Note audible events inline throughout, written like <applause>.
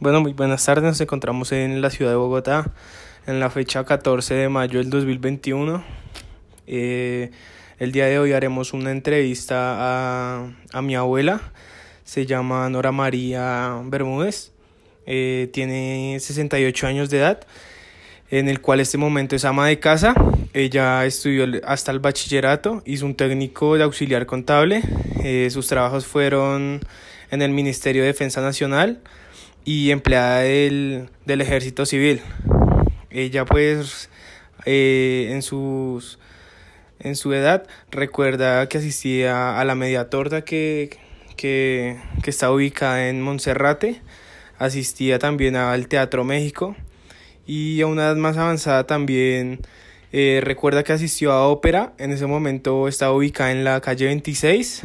Bueno, muy buenas tardes. Nos encontramos en la ciudad de Bogotá en la fecha 14 de mayo del 2021. Eh, el día de hoy haremos una entrevista a, a mi abuela. Se llama Nora María Bermúdez. Eh, tiene 68 años de edad, en el cual este momento es ama de casa. Ella estudió hasta el bachillerato, hizo un técnico de auxiliar contable. Eh, sus trabajos fueron en el Ministerio de Defensa Nacional y empleada del, del ejército civil. Ella pues eh, en, sus, en su edad recuerda que asistía a la media torta que, que, que está ubicada en Monserrate, asistía también al Teatro México. Y a una edad más avanzada también eh, recuerda que asistió a ópera, en ese momento estaba ubicada en la calle 26,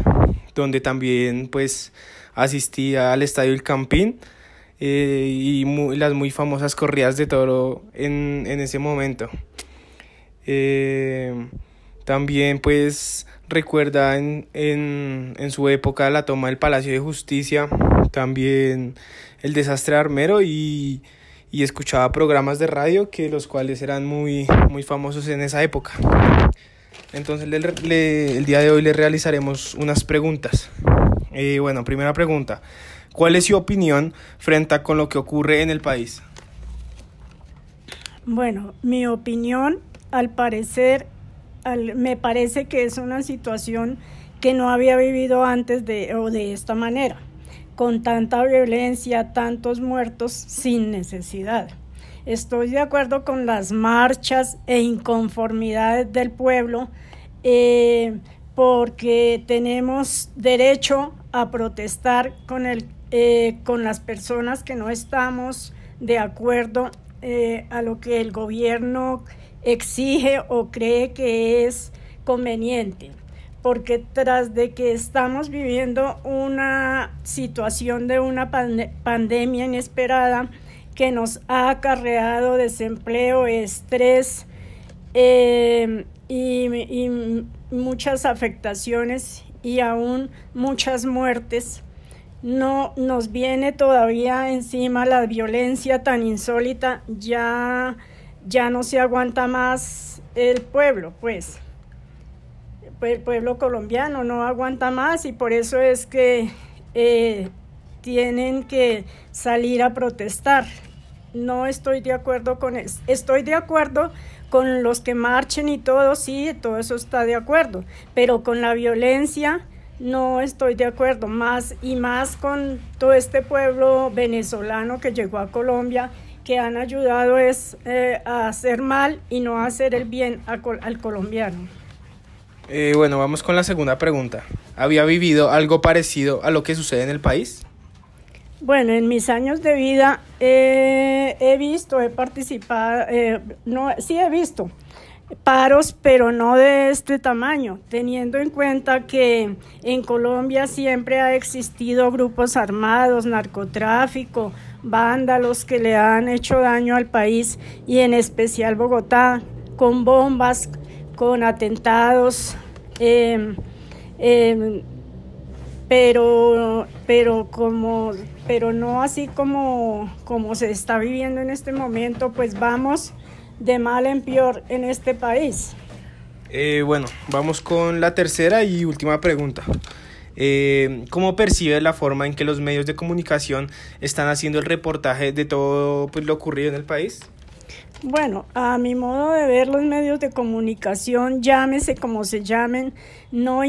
donde también pues asistía al Estadio El Campín eh, y las muy famosas corridas de toro en, en ese momento. Eh, también pues recuerda en, en, en, su época la toma del Palacio de Justicia, también el desastre armero y, y escuchaba programas de radio que los cuales eran muy, muy famosos en esa época. Entonces le, le, el día de hoy le realizaremos unas preguntas. Eh, bueno, primera pregunta. ¿Cuál es su opinión frente a con lo que ocurre en el país? Bueno, mi opinión, al parecer, me parece que es una situación que no había vivido antes de, o de esta manera, con tanta violencia, tantos muertos sin necesidad. Estoy de acuerdo con las marchas e inconformidades del pueblo eh, porque tenemos derecho a protestar con el eh, con las personas que no estamos de acuerdo eh, a lo que el gobierno exige o cree que es conveniente. Porque tras de que estamos viviendo una situación de una pande pandemia inesperada que nos ha acarreado desempleo, estrés eh, y muchas afectaciones y aún muchas muertes, no nos viene todavía encima la violencia tan insólita, ya, ya no se aguanta más el pueblo, pues. El pueblo colombiano no aguanta más y por eso es que eh, tienen que salir a protestar. No estoy de acuerdo con eso. Estoy de acuerdo con los que marchen y todo, sí, todo eso está de acuerdo, pero con la violencia no estoy de acuerdo, más y más con todo este pueblo venezolano que llegó a Colombia, que han ayudado es eh, a hacer mal y no a hacer el bien a, al colombiano. Eh, bueno, vamos con la segunda pregunta. ¿Había vivido algo parecido a lo que sucede en el país? Bueno, en mis años de vida eh, he visto, he participado, eh, no, sí he visto paros, pero no de este tamaño, teniendo en cuenta que en Colombia siempre ha existido grupos armados, narcotráfico, vándalos que le han hecho daño al país y en especial Bogotá, con bombas, con atentados, eh, eh, pero, pero como, pero no así como, como se está viviendo en este momento, pues vamos de mal en peor en este país. Eh, bueno, vamos con la tercera y última pregunta. Eh, ¿Cómo percibe la forma en que los medios de comunicación están haciendo el reportaje de todo pues, lo ocurrido en el país? Bueno, a mi modo de ver los medios de comunicación, llámese como se llamen, no,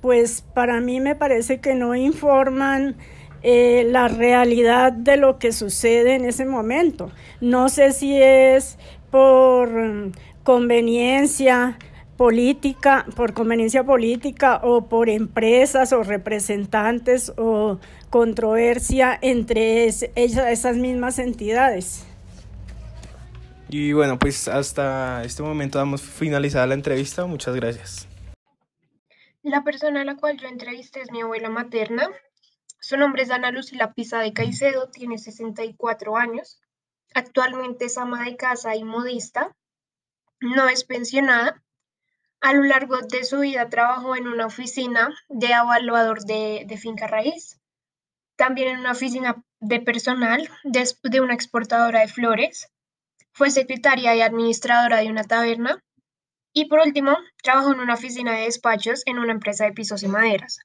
pues para mí me parece que no informan eh, la realidad de lo que sucede en ese momento. No sé si es por conveniencia política, por conveniencia política o por empresas o representantes o controversia entre esas mismas entidades. Y bueno, pues hasta este momento damos finalizada la entrevista. Muchas gracias. La persona a la cual yo entrevisté es mi abuela materna. Su nombre es Ana Lucila Pisa de Caicedo, tiene 64 años. Actualmente es ama de casa y modista, no es pensionada. A lo largo de su vida trabajó en una oficina de evaluador de, de finca raíz. también en una oficina de personal de, una exportadora de flores, fue secretaria y administradora de una taberna y por último trabajó en una oficina de despachos en una empresa de pisos y maderas.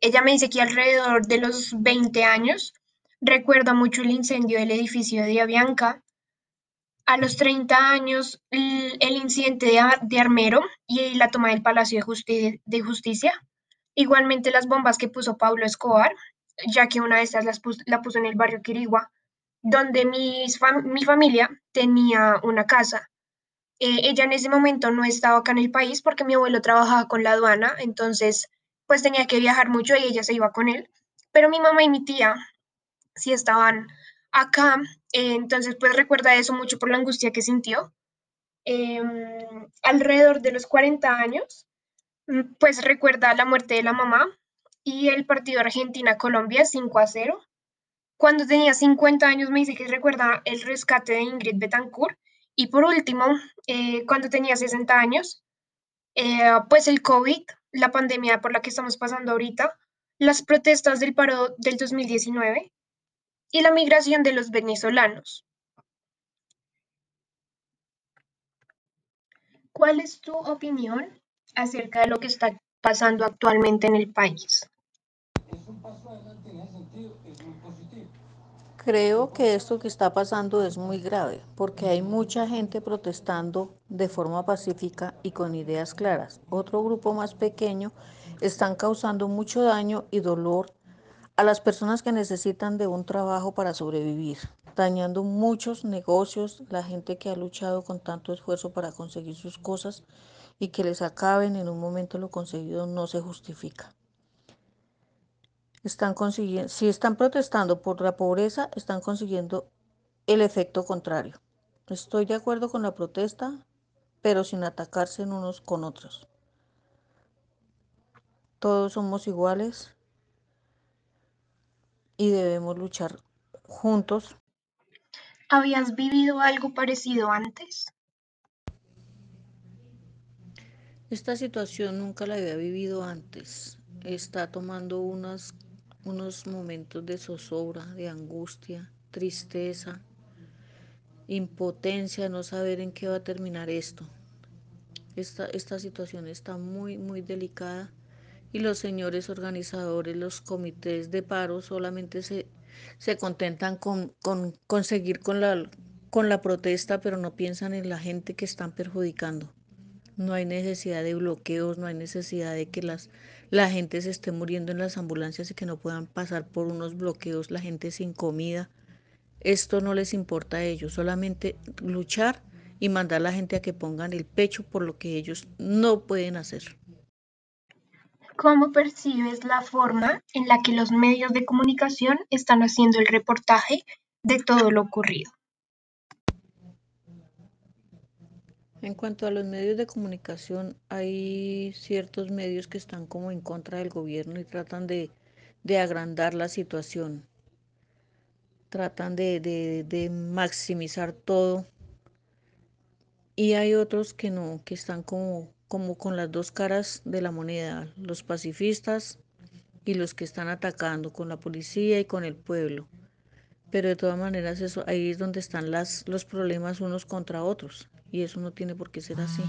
Ella me dice que alrededor de los 20 años recuerda mucho el incendio del edificio de Avianca, a los 30 años el, incidente de, Armero y la toma del Palacio de, Justicia, igualmente las bombas que puso Pablo Escobar ya que una de estas las la puso en el barrio Quirigua, donde mi familia tenía una casa. Eh, ella en ese momento no estaba acá en el país porque mi abuelo trabajaba con la aduana, entonces pues tenía que viajar mucho y ella se iba con él. Pero mi mamá y mi tía sí estaban acá, eh, entonces pues recuerda eso mucho por la angustia que sintió. Em, alrededor de los 40 años, mm, pues recuerda la muerte de la mamá, y el partido Argentina-Colombia 5 a 0. Cuando tenía 50 años me dice que recuerda el rescate de Ingrid Betancourt. Y por último, eh, cuando tenía 60 años, eh, pues el COVID, la pandemia por la que estamos pasando ahorita, las protestas del paro del 2019 y la migración de los venezolanos. ¿Cuál es tu opinión acerca de lo que está pasando actualmente en el país? Creo que esto que está pasando es muy grave porque hay mucha gente protestando de forma pacífica y con ideas claras. Otro grupo más pequeño están causando mucho daño y dolor a las personas que necesitan de un trabajo para sobrevivir, dañando muchos negocios, la gente que ha luchado con tanto esfuerzo para conseguir sus cosas y que les acaben en un momento lo conseguido no se justifica. Están consiguiendo, si están protestando por la pobreza, están consiguiendo el efecto contrario. Estoy de acuerdo con la protesta, pero sin atacarse unos con otros. Todos somos iguales y debemos luchar juntos. ¿Habías vivido algo parecido antes? Esta situación nunca la había vivido antes. Está tomando unos, unos momentos de zozobra, de angustia, tristeza, impotencia, no saber en qué va a terminar esto. Esta, esta situación está muy, muy delicada y los señores organizadores, los comités de paro solamente se, se contentan con, con conseguir con la, con la protesta, pero no piensan en la gente que están perjudicando. No hay necesidad de bloqueos, no hay necesidad de que las, la gente se esté muriendo en las ambulancias y que no puedan pasar por unos bloqueos, la gente sin comida. Esto no les importa a ellos, solamente luchar y mandar a la gente a que pongan el pecho por lo que ellos no pueden hacer. ¿Cómo percibes la forma en la que los medios de comunicación están haciendo el reportaje de todo lo ocurrido? En cuanto a los medios de comunicación, hay ciertos medios que están como en contra del gobierno y tratan de, agrandar la situación, tratan de, maximizar todo. Y hay otros que no, que están como, como con las dos caras de la moneda, los pacifistas y los que están atacando con la policía y con el pueblo. Pero de todas maneras eso ahí es donde están las, los problemas unos contra otros y eso no tiene por qué ser así.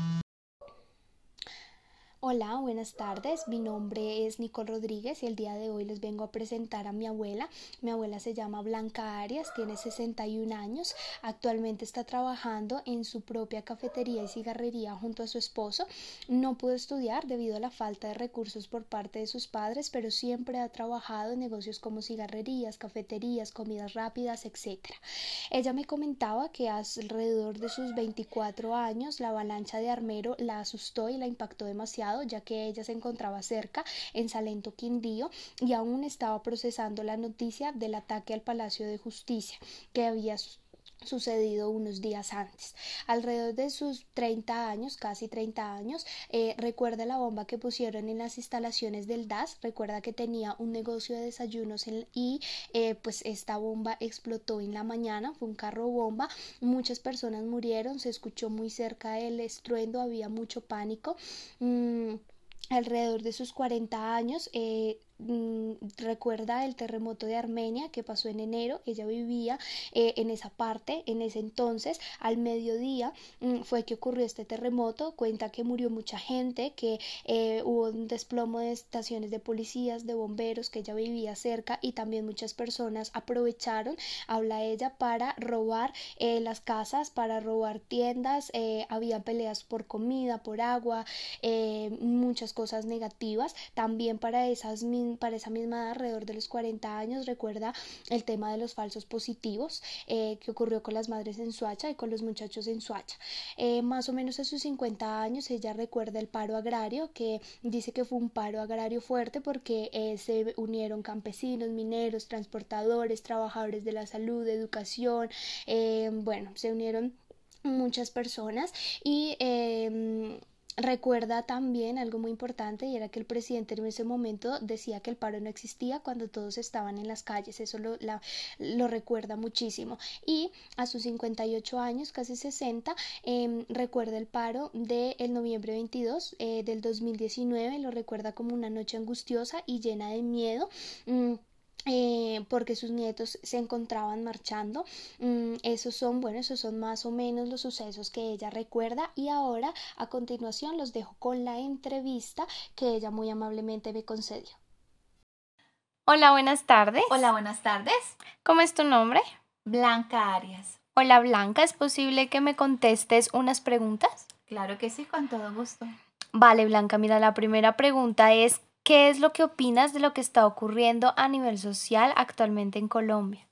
Hola, buenas tardes. Mi nombre es Nicole Rodríguez y el día de hoy les vengo a presentar a mi abuela. Mi abuela se llama Blanca Arias, tiene 61 años. Actualmente está trabajando en su propia cafetería y cigarrería junto a su esposo. No pudo estudiar debido a la falta de recursos por parte de sus padres, pero siempre ha trabajado en negocios como cigarrerías, cafeterías, comidas rápidas, etc. Ella me comentaba que alrededor de sus 24 años la avalancha de Armero la asustó y la impactó demasiado ya que ella se encontraba cerca en Salento Quindío y aún estaba procesando la noticia del ataque al Palacio de Justicia que había sucedido unos días antes. Alrededor de sus 30 años, casi 30 años, eh, recuerda la bomba que pusieron en las instalaciones del DAS, recuerda que tenía un negocio de desayunos y eh, pues esta bomba explotó en la mañana, fue un carro bomba, muchas personas murieron, se escuchó muy cerca el estruendo, había mucho pánico. Mm, alrededor de sus 40 años, eh, recuerda el terremoto de Armenia que pasó en enero. Ella vivía eh, en esa parte, en ese entonces, al mediodía mm, fue que ocurrió este terremoto. Cuenta que murió mucha gente, que eh, hubo un desplomo de estaciones de policías, de bomberos, que ella vivía cerca y también muchas personas aprovecharon, habla ella, para robar eh, las casas, para robar tiendas. había peleas por comida, por agua, muchas cosas negativas. También para, esas, para esa misma edad, alrededor de los 40 años, recuerda el tema de los falsos positivos eh, que ocurrió con las madres en Suacha y con los muchachos en Suacha. Eh, más o menos a sus 50 años, ella recuerda el paro agrario, que dice que fue un paro agrario fuerte porque eh, se unieron campesinos, mineros, transportadores, trabajadores de la salud, de educación, bueno, se unieron muchas personas y eh, Recuerda también algo muy importante y era que el presidente en ese momento decía que el paro no existía cuando todos estaban en las calles, eso lo, lo recuerda muchísimo. Y a sus 58 años, casi 60, em, recuerda el paro del el noviembre 22 eh, del 2019, lo recuerda como una noche angustiosa y llena de miedo. Mm, eh, porque sus nietos se encontraban marchando. Mm, esos son, bueno, esos son más o menos los sucesos que ella recuerda y ahora a continuación los dejo con la entrevista que ella muy amablemente me concedió. Hola, buenas tardes. Hola, buenas tardes. ¿Cómo es tu nombre? Blanca Arias. Hola, Blanca, ¿es posible que me contestes unas preguntas? Claro que sí, con todo gusto. Vale, Blanca, mira, la primera pregunta es, ¿Qué es lo que opinas de lo que está ocurriendo a nivel social actualmente en Colombia?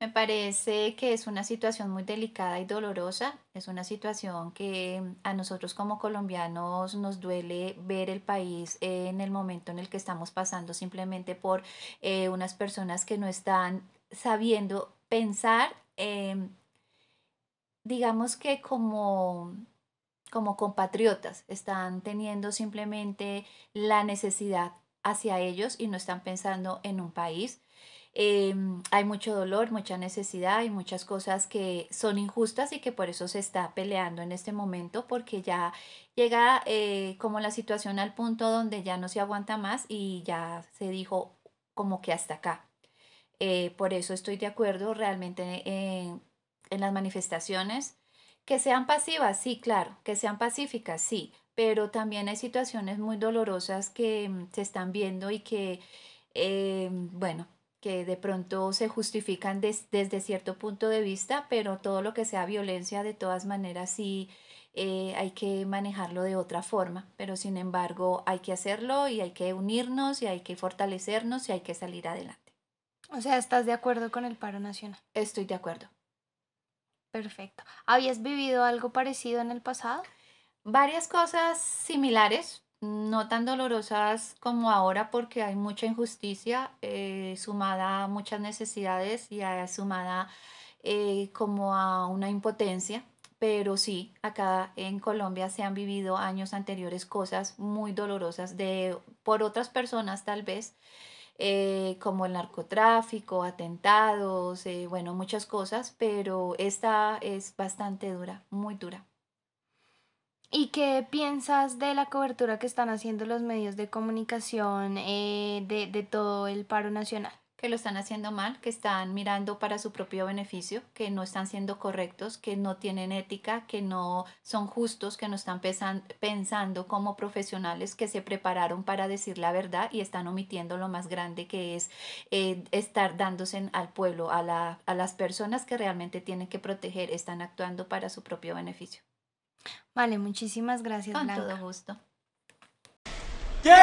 Me parece que es una situación muy delicada y dolorosa. Es una situación que a nosotros como colombianos nos duele ver el país en el momento en el que estamos pasando simplemente por eh, unas personas que no están sabiendo pensar, em, digamos que como como compatriotas, están teniendo simplemente la necesidad hacia ellos y no están pensando en un país. Em, hay mucho dolor, mucha necesidad y muchas cosas que son injustas y que por eso se está peleando en este momento porque ya llega eh, como la situación al punto donde ya no se aguanta más y ya se dijo como que hasta acá. Eh, por eso estoy de acuerdo realmente en las manifestaciones que sean pasivas, sí, claro, que sean pacíficas, sí, pero también hay situaciones muy dolorosas que mm, se están viendo y que, eh, bueno, que de pronto se justifican desde cierto punto de vista, pero todo lo que sea violencia, de todas maneras, sí eh, hay que manejarlo de otra forma, pero sin embargo hay que hacerlo y hay que unirnos y hay que fortalecernos y hay que salir adelante. O sea, ¿estás de acuerdo con el paro nacional? Estoy de acuerdo. Perfecto. ¿Habías vivido algo parecido en el pasado? Varias cosas similares, no tan dolorosas como ahora porque hay mucha injusticia eh, sumada a muchas necesidades y sumada eh, como a una impotencia. Pero sí, acá en Colombia se han vivido años anteriores cosas muy dolorosas de por otras personas tal vez eh, como el narcotráfico, atentados, eh, bueno, muchas cosas, pero esta es bastante dura, muy dura. ¿Y qué piensas de la cobertura que están haciendo los medios de comunicación eh, de, de todo el paro nacional? Que lo están haciendo mal, que están mirando para su propio beneficio, que no están siendo correctos, que no tienen ética, que no son justos, que no están pensando como profesionales que se prepararon para decir la verdad y están omitiendo lo más grande que es eh, estar dándose al pueblo, a, la, a las personas que realmente tienen que proteger, están actuando para su propio beneficio. Vale, muchísimas gracias. Con todo gusto. ¿Quién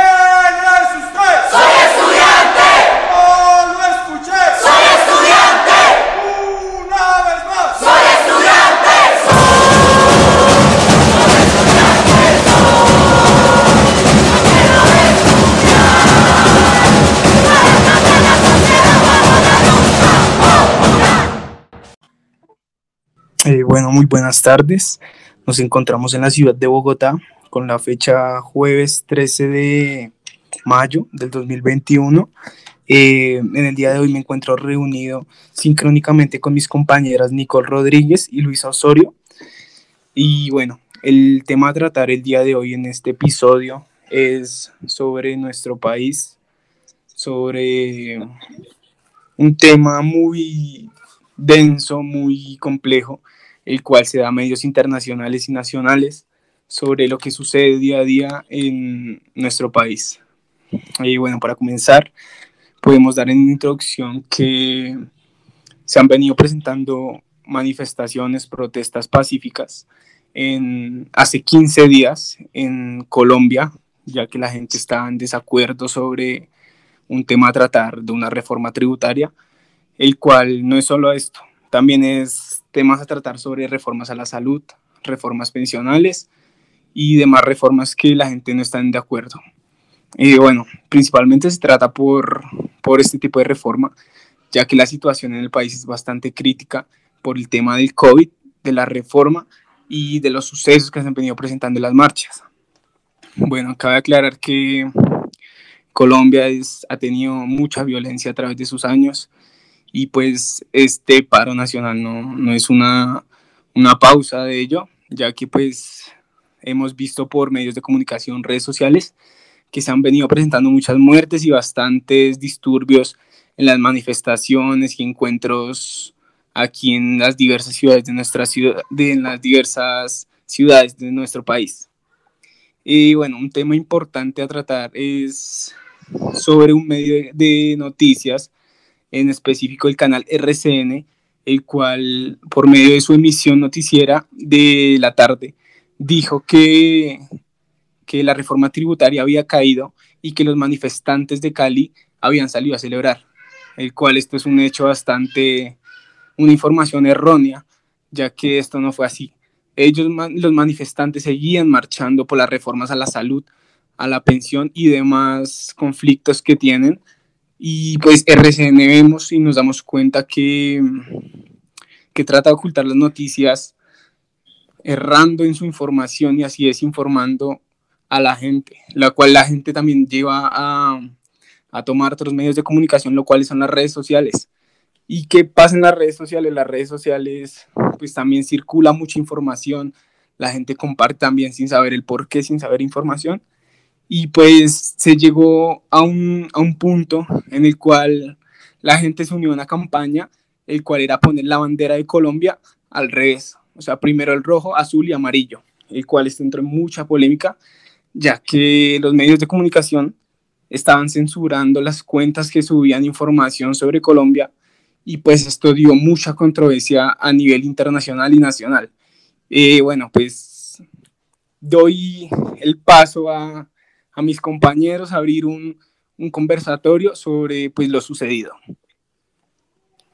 muy buenas tardes. Nos encontramos en la ciudad de Bogotá con la fecha jueves 13 de mayo del 2021. Eh, en el día de hoy me encuentro reunido sincrónicamente con mis compañeras Nicole Rodríguez y Luisa Osorio. Y bueno, el tema a tratar el día de hoy en este episodio es sobre nuestro país, sobre un tema muy denso, muy complejo, el cual se da a medios internacionales y nacionales sobre lo que sucede día a día en nuestro país. Y bueno, para comenzar, podemos dar en introducción que se han venido presentando manifestaciones, protestas pacíficas en, hace 15 días en Colombia, ya que la gente está en desacuerdo sobre un tema a tratar de una reforma tributaria, el cual no es solo esto, también es temas a tratar sobre reformas a la salud, reformas pensionales y demás reformas que la gente no está de acuerdo. Y bueno, principalmente se trata por, por este tipo de reforma, ya que la situación en el país es bastante crítica por el tema del COVID, de la reforma y de los sucesos que se han venido presentando en las marchas. Bueno, cabe aclarar que Colombia es, ha tenido mucha violencia a través de sus años y pues este paro nacional no, no es una, una pausa de ello, ya que pues hemos visto por medios de comunicación, redes sociales, que se han venido presentando muchas muertes y bastantes disturbios en las manifestaciones y encuentros aquí en las diversas ciudades de nuestra ciudad, de, en las diversas ciudades de nuestro país. Y bueno, un tema importante a tratar es sobre un medio de noticias, en específico el canal RCN, el cual por medio de su emisión noticiera de la tarde dijo que, que la reforma tributaria había caído y que los manifestantes de Cali habían salido a celebrar, el cual esto es un hecho bastante, una información errónea, ya que esto no fue así. Ellos, los manifestantes, seguían marchando por las reformas a la salud, a la pensión y demás conflictos que tienen. Y pues RCN vemos y nos damos cuenta que, que trata de ocultar las noticias errando en su información y así desinformando a la gente, la cual la gente también lleva a, a tomar otros medios de comunicación, lo cuales son las redes sociales. ¿Y qué pasa en las redes sociales? Las redes sociales, pues también circula mucha información, la gente comparte también sin saber el por qué, sin saber información. Y pues se llegó a un, a un punto en el cual la gente se unió a una campaña, el cual era poner la bandera de Colombia al revés, o sea, primero el rojo, azul y amarillo, el cual está entró en mucha polémica, ya que los medios de comunicación estaban censurando las cuentas que subían información sobre Colombia y pues esto dio mucha controversia a nivel internacional y nacional. Eh, bueno, pues doy el paso a, a mis compañeros abrir un, un, conversatorio sobre pues lo sucedido.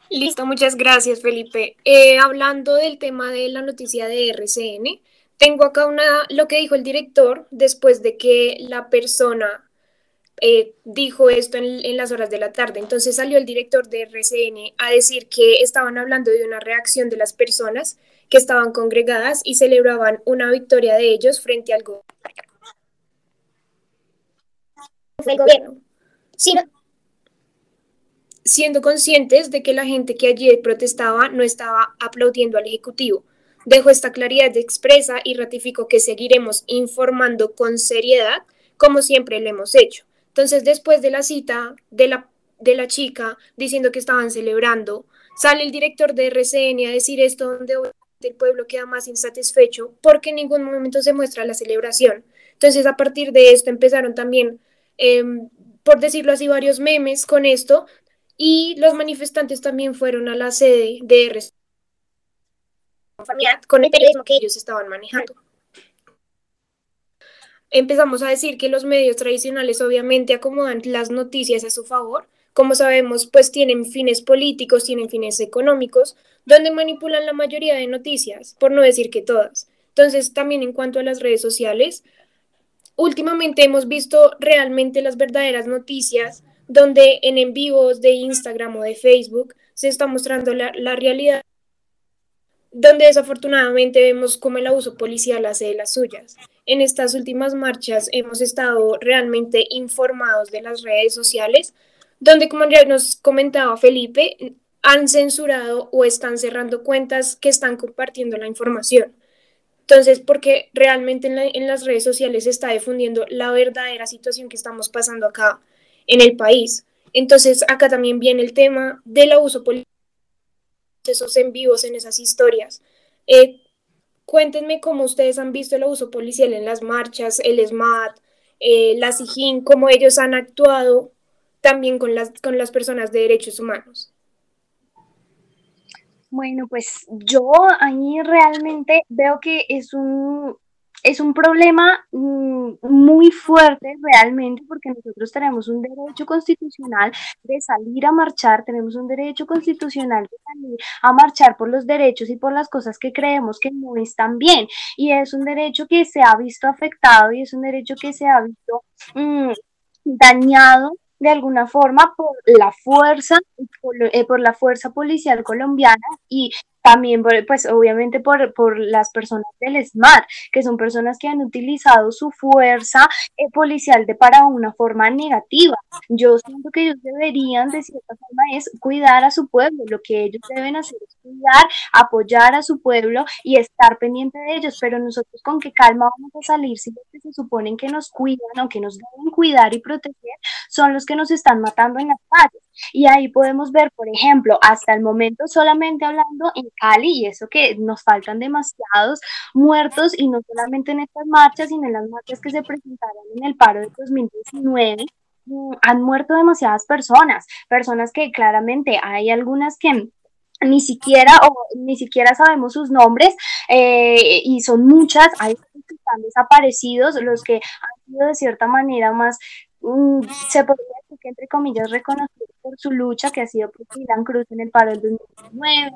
Listo, muchas gracias Felipe. Eh, hablando del tema de la noticia de RCN, tengo acá una, lo que dijo el director después de que la persona eh, dijo esto en, en, las horas de la tarde. Entonces salió el director de RCN a decir que estaban hablando de una reacción de las personas que estaban congregadas y celebraban una victoria de ellos frente al gobierno. Gobierno. Sino, siendo conscientes de que la gente que allí protestaba no estaba aplaudiendo al Ejecutivo. Dejó esta claridad de expresa y ratificó que seguiremos informando con seriedad como siempre lo hemos hecho. Entonces, después de la cita de la, de la chica diciendo que estaban celebrando, sale el director de RCN a decir esto donde el pueblo queda más insatisfecho porque en ningún momento se muestra la celebración. Entonces, a partir de esto empezaron también, eh, por decirlo así, varios memes con esto y los manifestantes también fueron a la sede de RCN con el periodismo que ellos estaban manejando empezamos a decir que los medios tradicionales obviamente acomodan las noticias a su favor. Como sabemos, pues tienen fines políticos, tienen fines económicos, donde manipulan la mayoría de noticias, por no decir que todas. Entonces, también en cuanto a las redes sociales, últimamente hemos visto realmente las verdaderas noticias, donde en en vivos de Instagram o de Facebook se está mostrando la, la realidad donde desafortunadamente vemos cómo el abuso policial hace de las suyas. En estas últimas marchas hemos estado realmente informados de las redes sociales, donde, como ya nos comentaba Felipe, han censurado o están cerrando cuentas que están compartiendo la información. Entonces, porque realmente en, la, en las redes sociales se está difundiendo la verdadera situación que estamos pasando acá en el país. Entonces, acá también viene el tema del abuso político, esos en vivos en esas historias. Eh, cuéntenme cómo ustedes han visto el abuso policial en las marchas, el SMAT, eh, la SIJIN, cómo ellos han actuado también con las, con las personas de derechos humanos. Bueno, pues yo ahí realmente veo que es un, es un problema mm, muy fuerte realmente porque nosotros tenemos un derecho constitucional de salir a marchar, tenemos un derecho constitucional de salir a marchar por los derechos y por las cosas que creemos que no están bien. Y es un derecho que se ha visto afectado y es un derecho que se ha visto mm, dañado de alguna forma por la fuerza, por, eh, por, la fuerza policial colombiana y también, pues obviamente por, por, las personas del SMART, que son personas que han utilizado su fuerza eh, policial de para una forma negativa. Yo siento que ellos deberían, de cierta forma, es cuidar a su pueblo. Lo que ellos deben hacer es cuidar, apoyar a su pueblo y estar pendiente de ellos. Pero nosotros con qué calma vamos a salir si los que se suponen que nos cuidan o que nos deben cuidar y proteger son los que nos están matando en las calles. Y ahí podemos ver, por ejemplo, hasta el momento solamente hablando en Cali, y eso que nos faltan demasiados muertos, y no solamente en estas marchas, sino en las marchas que se presentaron en el paro de 2019 mm, han muerto demasiadas personas, personas que claramente hay algunas que ni siquiera o ni siquiera sabemos sus nombres eh, y son muchas, hay que están desaparecidos, los que han sido de cierta manera más mm, se podría decir que entre comillas reconocidos por su lucha que ha sido por Dylan Cruz en el paro del 2019,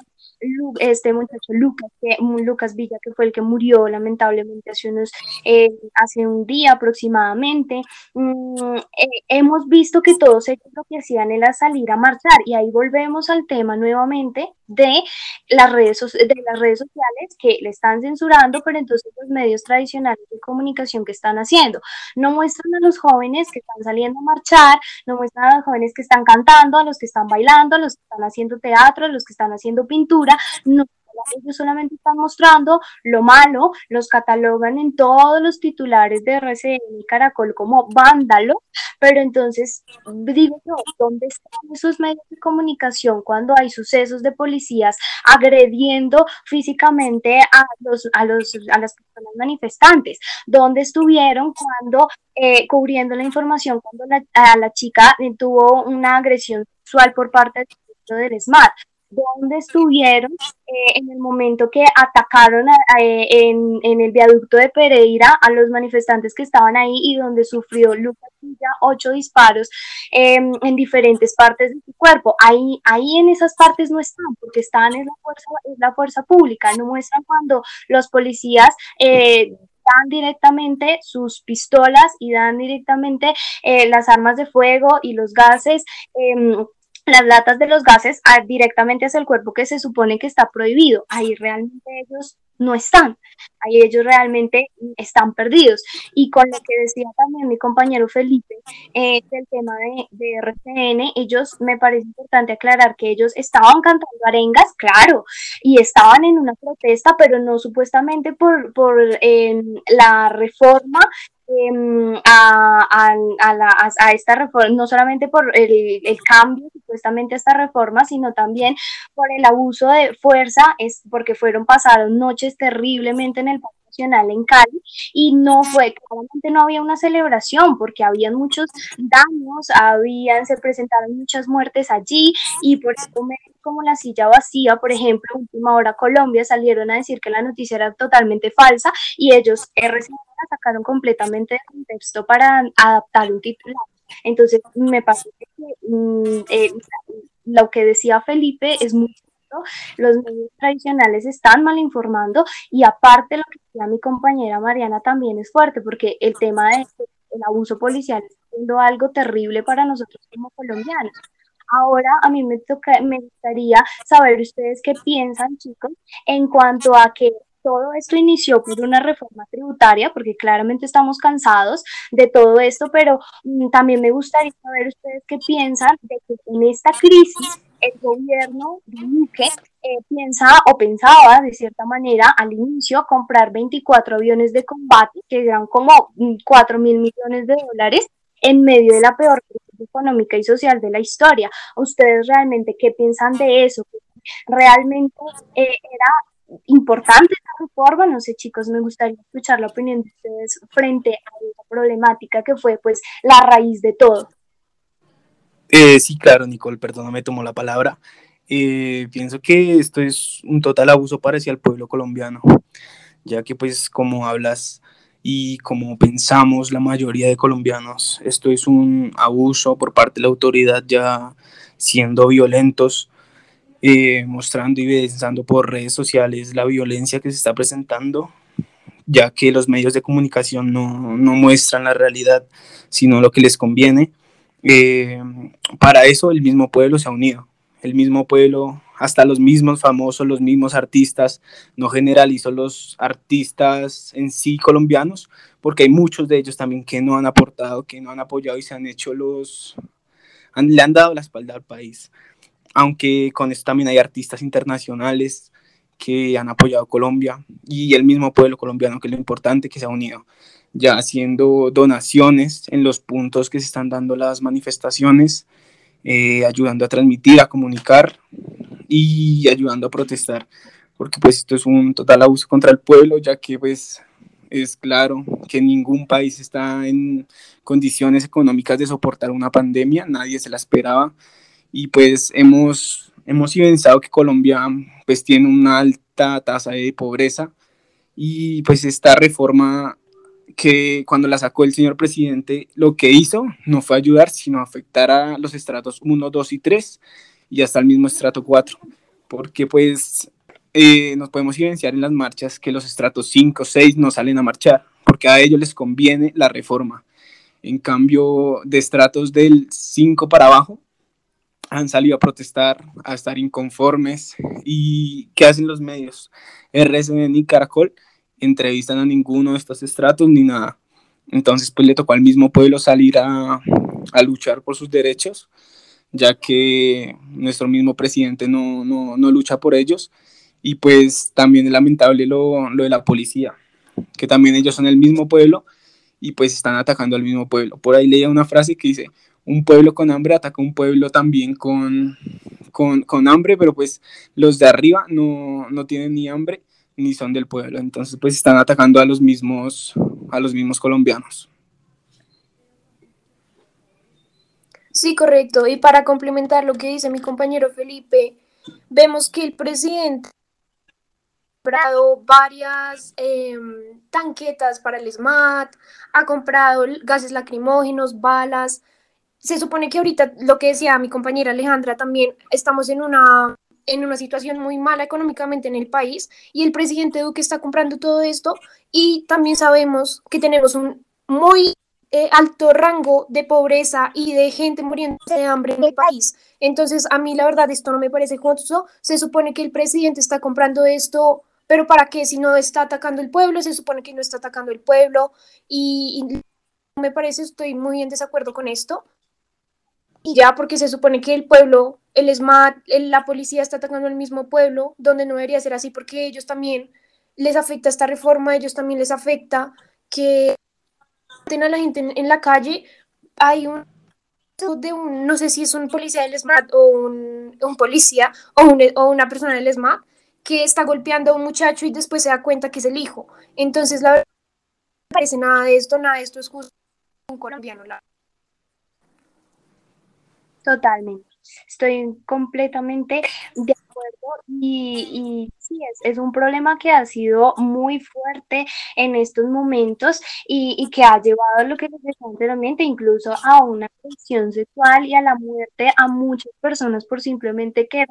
este muchacho Lucas, que, Lucas Villa, que fue el que murió lamentablemente hace unos, eh, hace un día aproximadamente, mm, eh, hemos visto que todos ellos lo que hacían era salir a marchar y ahí volvemos al tema nuevamente de las redes, de las redes sociales que le están censurando, pero entonces los medios tradicionales de comunicación que están haciendo, no muestran a los jóvenes que están saliendo a marchar, no muestran a los jóvenes que están cantando, a los que están bailando, a los que están haciendo teatro, a los que están haciendo pintura, no ellos solamente están mostrando lo malo, los catalogan en todos los titulares de RCN y Caracol como vándalos, pero entonces digo yo, ¿dónde están esos medios de comunicación cuando hay sucesos de policías agrediendo físicamente a los a los a las personas manifestantes? ¿Dónde estuvieron cuando eh, cubriendo la información cuando la, a la chica tuvo una agresión sexual por parte del SMAT? Dónde estuvieron eh, en el momento que atacaron eh, en, en, el viaducto de Pereira a los manifestantes que estaban ahí y donde sufrió Lucas Villa ocho disparos em, en diferentes partes de su cuerpo. Ahí, ahí en esas partes no están, porque están en la fuerza, en la fuerza pública, no muestran cuando los policías eh, dan directamente sus pistolas y dan directamente las armas de fuego y los gases em, las latas de los gases directamente hacia el cuerpo que se supone que está prohibido. Ahí realmente ellos no están, ahí ellos realmente están perdidos. Y con lo que decía también mi compañero Felipe eh, del tema de, de, RCN, ellos me parece importante aclarar que ellos estaban cantando arengas, claro, y estaban en una protesta, pero no supuestamente por, por eh, la reforma Em, a, a, a, esta reforma, no solamente por el, el, cambio supuestamente a esta reforma, sino también por el abuso de fuerza, es porque fueron pasadas noches terriblemente en el Nacional en Cali y no fue, claramente no había una celebración porque habían muchos daños, habían, se presentaron muchas muertes allí y por eso como la silla vacía, por ejemplo, Última Hora Colombia salieron a decir que la noticia era totalmente falsa y ellos RCN la sacaron completamente de contexto para adaptar un titular. Entonces, me parece que mm, eh, lo que decía Felipe es muy los medios tradicionales están mal informando y aparte lo que decía mi compañera Mariana también es fuerte porque el tema del abuso policial está siendo algo terrible para nosotros como colombianos. Ahora a mí me, toca, me gustaría saber ustedes qué piensan, chicos, en cuanto a que todo esto inició por una reforma tributaria, porque claramente estamos cansados de todo esto, pero mm, también me gustaría saber ustedes qué piensan de que en esta crisis el gobierno de eh, piensa o pensaba de cierta manera al inicio comprar 24 aviones de combate, que eran como 4 mm, mil millones de dólares, en medio de la peor crisis económica y social de la historia. ¿Ustedes realmente qué piensan de eso? ¿Realmente eh, era importante esta reforma? No sé, chicos, me gustaría escuchar la opinión de ustedes frente a esa problemática que fue pues la raíz de todo. Eh, sí, claro, Nicole, perdón, me tomó la palabra. Eh, pienso que esto es un total abuso para el pueblo colombiano, ya que pues como hablas y como pensamos la mayoría de colombianos, esto es un abuso por parte de la autoridad ya siendo violentos, eh, mostrando y evidenciando por redes sociales la violencia que se está presentando, ya que los medios de comunicación no, no muestran la realidad, sino lo que les conviene eh, para eso el mismo pueblo se ha unido. El mismo pueblo, hasta los mismos famosos, los mismos artistas, no generalizo los artistas en sí colombianos, porque hay muchos de ellos también que no han aportado, que no han apoyado y se han hecho los, le han dado la espalda al país. Aunque con esto también hay artistas internacionales que han apoyado Colombia y el mismo pueblo colombiano, que lo importante, que se ha unido ya haciendo donaciones en los puntos que se están dando las manifestaciones, eh, ayudando a transmitir, a comunicar y ayudando a protestar, porque pues esto es un total abuso contra el pueblo, ya que pues es claro que ningún país está en condiciones económicas de soportar una pandemia, nadie se la esperaba y pues hemos, hemos evidenciado que Colombia pues tiene una alta tasa de pobreza y pues esta reforma que cuando la sacó el señor presidente, lo que hizo no fue ayudar, sino afectar a los estratos 1, 2 y 3 y hasta el mismo estrato 4, porque pues eh, nos podemos evidenciar en las marchas que los estratos 5, 6 no salen a marchar, porque a ellos les conviene la reforma. En cambio, de estratos del 5 para abajo, han salido a protestar, a estar inconformes. ¿Y qué hacen los medios? RSN y Caracol entrevistan a ninguno de estos estratos ni nada. Entonces, pues le tocó al mismo pueblo salir a, a luchar por sus derechos, ya que nuestro mismo presidente no, no, no, lucha por ellos. Y pues también es lamentable lo, lo de la policía, que también ellos son el mismo pueblo y pues están atacando al mismo pueblo. Por ahí leía una frase que dice, un pueblo con hambre ataca un pueblo también con, con, con hambre, pero pues los de arriba no, no tienen ni hambre ni son del pueblo. Entonces, pues están atacando a los mismos, a los mismos colombianos. Sí, correcto. Y para complementar lo que dice mi compañero Felipe, vemos que el presidente ha comprado varias em, tanquetas para el SMAT, ha comprado gases lacrimógenos, balas. Se supone que ahorita, lo que decía mi compañera Alejandra, también estamos en una en una situación muy mala económicamente en el país y el presidente Duque está comprando todo esto y también sabemos que tenemos un muy eh, alto rango de pobreza y de gente muriendo de hambre en el país. Entonces, a mí la verdad esto no me parece justo. Se supone que el presidente está comprando esto, pero ¿para qué? Si no está atacando el pueblo, se supone que no está atacando el pueblo y, y me parece, estoy muy en desacuerdo con esto. Y ya, porque se supone que el pueblo el SMAT, la policía está atacando al mismo pueblo, donde no debería ser así, porque ellos también les afecta esta reforma, ellos también les afecta que a la gente en, la calle. Hay un de un, no sé si es un policía del SMAT o un, policía o, o, una persona del SMAT que está golpeando a un muchacho y después se da cuenta que es el hijo. Entonces, la verdad, no parece nada de esto, nada de esto es justo un colombiano. Totalmente. Estoy completamente de acuerdo y, y sí, es, es, un problema que ha sido muy fuerte en estos momentos y, y que ha llevado lo que les decía anteriormente, incluso a una agresión sexual y a la muerte a muchas personas por simplemente querer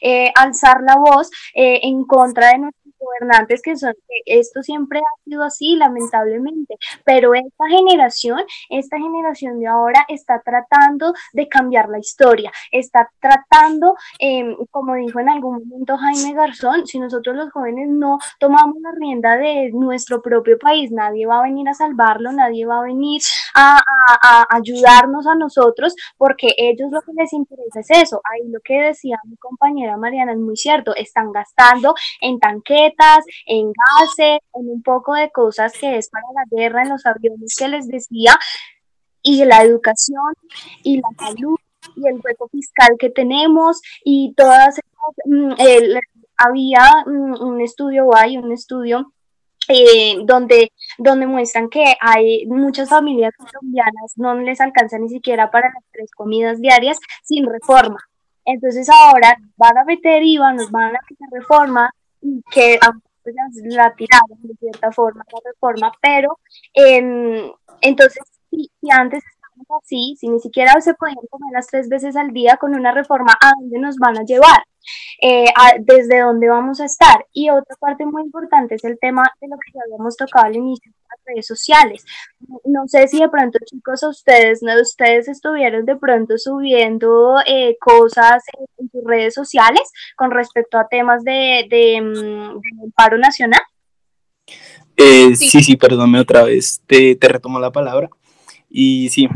eh, alzar la voz eh, en contra de nuestros gobernantes que son, esto siempre ha sido así, lamentablemente, pero esta generación, esta generación de ahora está tratando de cambiar la historia, está tratando, eh, como dijo en algún momento Jaime Garzón, si nosotros los jóvenes no tomamos la rienda de nuestro propio país, nadie va a venir a salvarlo, nadie va a venir a, a, a ayudarnos a nosotros, porque ellos lo que les interesa es eso, ahí lo que decía mi compañera Mariana es muy cierto, están gastando en tanques en gases, en un poco de cosas que es para la guerra, en los aviones que les decía. y la educación y la salud y el hueco fiscal que tenemos y todas esas, mm, había mm, un estudio o hay un estudio eh, donde, donde muestran que hay muchas familias colombianas no les alcanza ni siquiera para las tres comidas diarias sin reforma. Entonces ahora van a meter IVA, nos van a meter reforma, que la tiraron de cierta forma la reforma, pero em, entonces si, antes estábamos así, si ni siquiera se podían comer las tres veces al día con una reforma, ¿a dónde nos van a llevar? Eh, desde dónde vamos a estar. Y otra parte muy importante es el tema de lo que ya habíamos tocado al inicio, redes sociales. No sé si de pronto, chicos, a ustedes, ¿no? ustedes estuvieron de pronto subiendo eh, cosas en, sus redes sociales con respecto a temas de, de, mm, paro nacional. Eh, sí. sí, perdónme otra vez, te, te retomo la palabra. Y sí,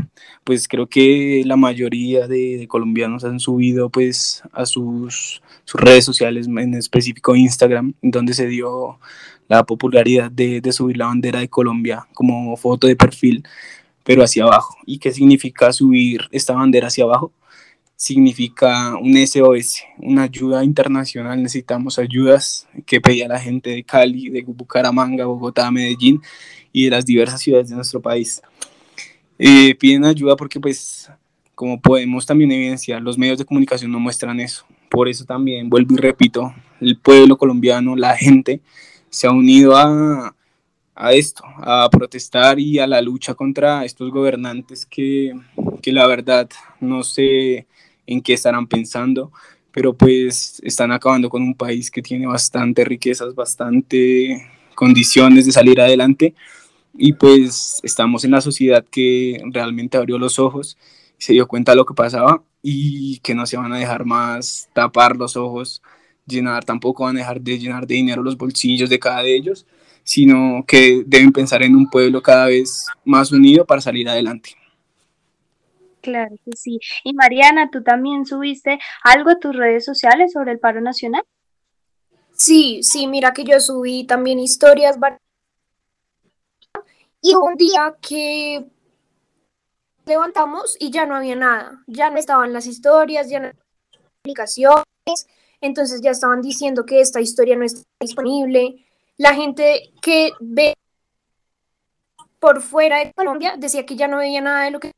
pues creo que la mayoría de, colombianos han subido pues a sus, sus, redes sociales, en específico Instagram, donde se dio la popularidad de, de, subir la bandera de Colombia como foto de perfil, pero hacia abajo. ¿Y qué significa subir esta bandera hacia abajo? Significa un SOS, una ayuda internacional. Necesitamos ayudas que pedía la gente de Cali, de Bucaramanga, Bogotá, Medellín y de las diversas ciudades de nuestro país. Eh, piden ayuda porque pues como podemos también evidenciar, los medios de comunicación no muestran eso. Por eso también, vuelvo y repito, el pueblo colombiano, la gente, se ha unido a, a esto, a protestar y a la lucha contra estos gobernantes que, que la verdad no sé en qué estarán pensando, pero pues están acabando con un país que tiene bastante riquezas, bastante condiciones de salir adelante y pues estamos en la sociedad que realmente abrió los ojos y se dio cuenta de lo que pasaba y que no se van a dejar más tapar los ojos, llenar, tampoco van a dejar de llenar de dinero los bolsillos de cada de ellos, sino que deben pensar en un pueblo cada vez más unido para salir adelante. Claro que sí. Y Mariana, ¿tú también subiste algo a tus redes sociales sobre el paro nacional? Sí, sí, mira que yo subí también historias y un día que levantamos y ya no había nada, ya no estaban las historias, ya no había publicaciones, entonces ya estaban diciendo que esta historia no está disponible. La gente que ve por fuera de Colombia decía que ya no veía nada de lo que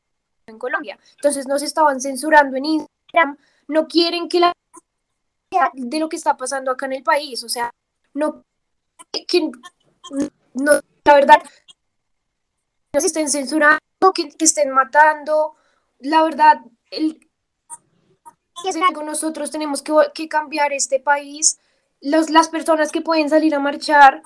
en Colombia. Entonces nos estaban censurando en Instagram, no quieren que la de lo que está pasando acá en el país, o sea, no no la verdad se estén censurando, que, estén matando. La verdad, el, nosotros tenemos que, que cambiar este país. Los, las personas que pueden salir a marchar,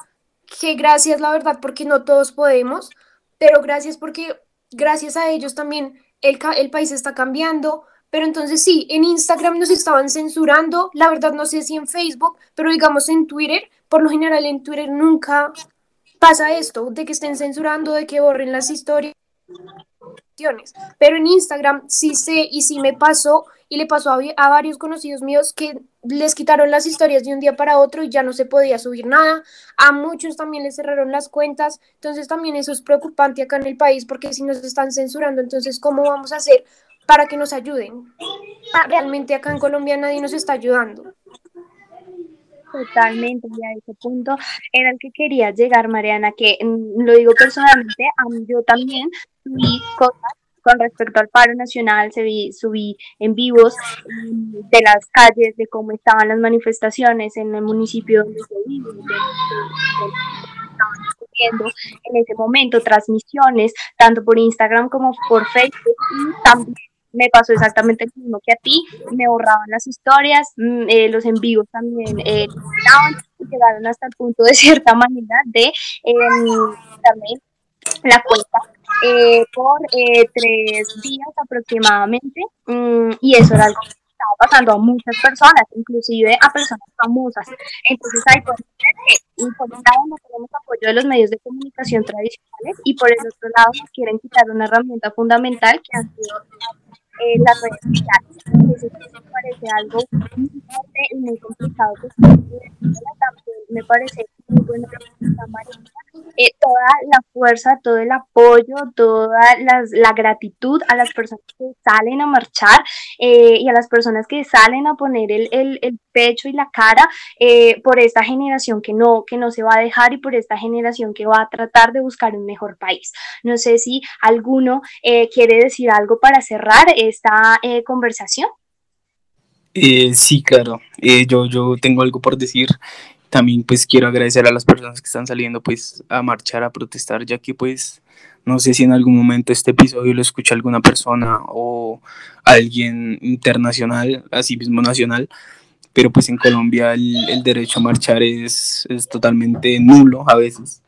que gracias, la verdad, porque no todos podemos, pero gracias porque gracias a ellos también el, el país está cambiando. Pero entonces sí, en Instagram nos estaban censurando, la verdad no sé si en Facebook, pero digamos en Twitter, por lo general en Twitter nunca pasa esto, de que estén censurando, de que borren las historias. Pero en Instagram sí sé y sí me pasó y le pasó a, varios conocidos míos que les quitaron las historias de un día para otro y ya no se podía subir nada. A muchos también les cerraron las cuentas. Entonces también eso es preocupante acá en el país porque si nos están censurando, entonces ¿cómo vamos a hacer para que nos ayuden? Realmente acá en Colombia nadie nos está ayudando. Totalmente, y a ese punto era el que quería llegar, Mariana, que mm, lo digo personalmente, yo también subí cosas con respecto al paro nacional, se subí en vivos mm, de las calles, de cómo estaban las manifestaciones en el municipio donde se vive, estaban en ese momento, transmisiones, tanto por Instagram como por Facebook, y también me pasó exactamente lo mismo que a ti, me borraban las historias, mm, eh, los envíos también eh, llegaron hasta el punto de <laughs> cierta manera de eh, la cuenta eh, por eh, tres días aproximadamente mm, y eso era algo que estaba pasando a muchas personas, inclusive a personas famosas. Entonces hay que que por un lado no tenemos apoyo de los medios de comunicación tradicionales y por el otro lado nos quieren quitar una herramienta fundamental que ha sido eh, las redes sociales. Eso me parece algo muy fuerte y muy complicado. Pues, me parece muy bueno que está eh, toda la fuerza, todo el apoyo, toda la gratitud a las personas que salen a marchar eh, y a las personas que salen a poner el, el, pecho y la cara eh, por esta generación que no, que no se va a dejar y por esta generación que va a tratar de buscar un mejor país. No sé si alguno quiere decir algo para cerrar esta conversación. sí, claro. yo, yo tengo algo por decir también pues quiero agradecer a las personas que están saliendo pues a marchar, a protestar, ya que pues no sé si en algún momento este episodio lo escucha alguna persona o alguien internacional, así mismo nacional, pero pues en Colombia el, derecho a marchar es, es, totalmente nulo a veces,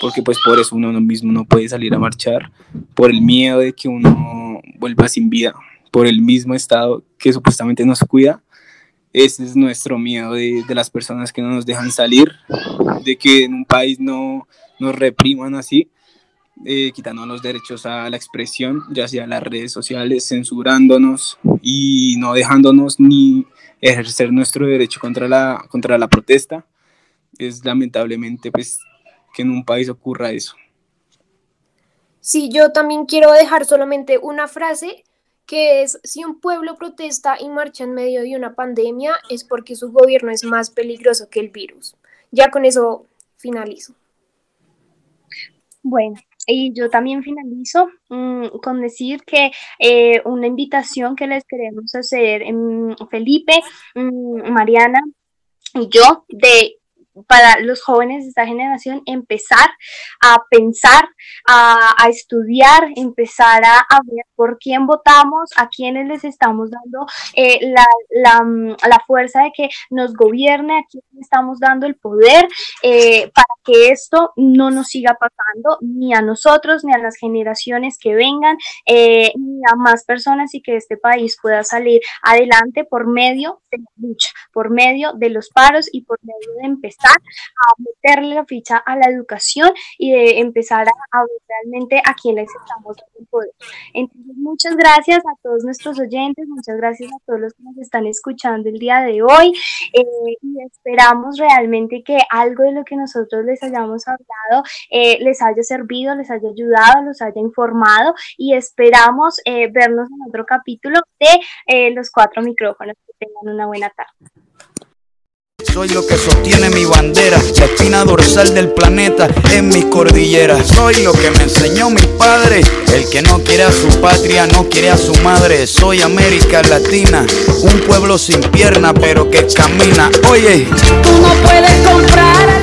porque pues por eso uno mismo no puede salir a marchar, por el miedo de que uno vuelva sin vida, por el mismo Estado que supuestamente nos cuida ese es nuestro miedo de, las personas que no nos dejan salir, de que en un país no nos repriman así, eh, quitando los derechos a la expresión, ya sea las redes sociales, censurándonos y no dejándonos ni ejercer nuestro derecho contra la, contra la protesta. Es lamentablemente pues, que en un país ocurra eso. Sí, yo también quiero dejar solamente una frase que es si un pueblo protesta y marcha en medio de una pandemia es porque su gobierno es más peligroso que el virus. Ya con eso finalizo. Bueno, y yo también finalizo mm, con decir que eh, una invitación que les queremos hacer, mm, Felipe, mm, Mariana y yo, de para los jóvenes de esta generación empezar a pensar, a, estudiar, empezar a, ver por quién votamos, a quiénes les estamos dando eh, la, mm, la, fuerza de que nos gobierne, a quién estamos dando el poder, eh, para que esto no nos siga pasando ni a nosotros, ni a las generaciones que vengan, eh, ni a más personas y que este país pueda salir adelante por medio de la lucha, por medio de los paros y por medio de empezar a meterle la ficha a la educación y de empezar a, ver realmente a quién les estamos dando poder. Entonces, muchas gracias a todos nuestros oyentes, muchas gracias a todos los que nos están escuchando el día de hoy eh, y esperamos realmente que algo de lo que nosotros les hayamos hablado eh, les haya servido, les haya ayudado, los haya informado y esperamos eh, vernos en otro capítulo de los cuatro micrófonos. Que tengan una buena tarde. Soy lo que sostiene mi bandera, la espina dorsal del planeta en mis cordilleras. Soy lo que me enseñó mi padre, el que no quiere a su patria, no quiere a su madre. Soy América Latina, un pueblo sin pierna pero que camina. Oye, tú no puedes comprar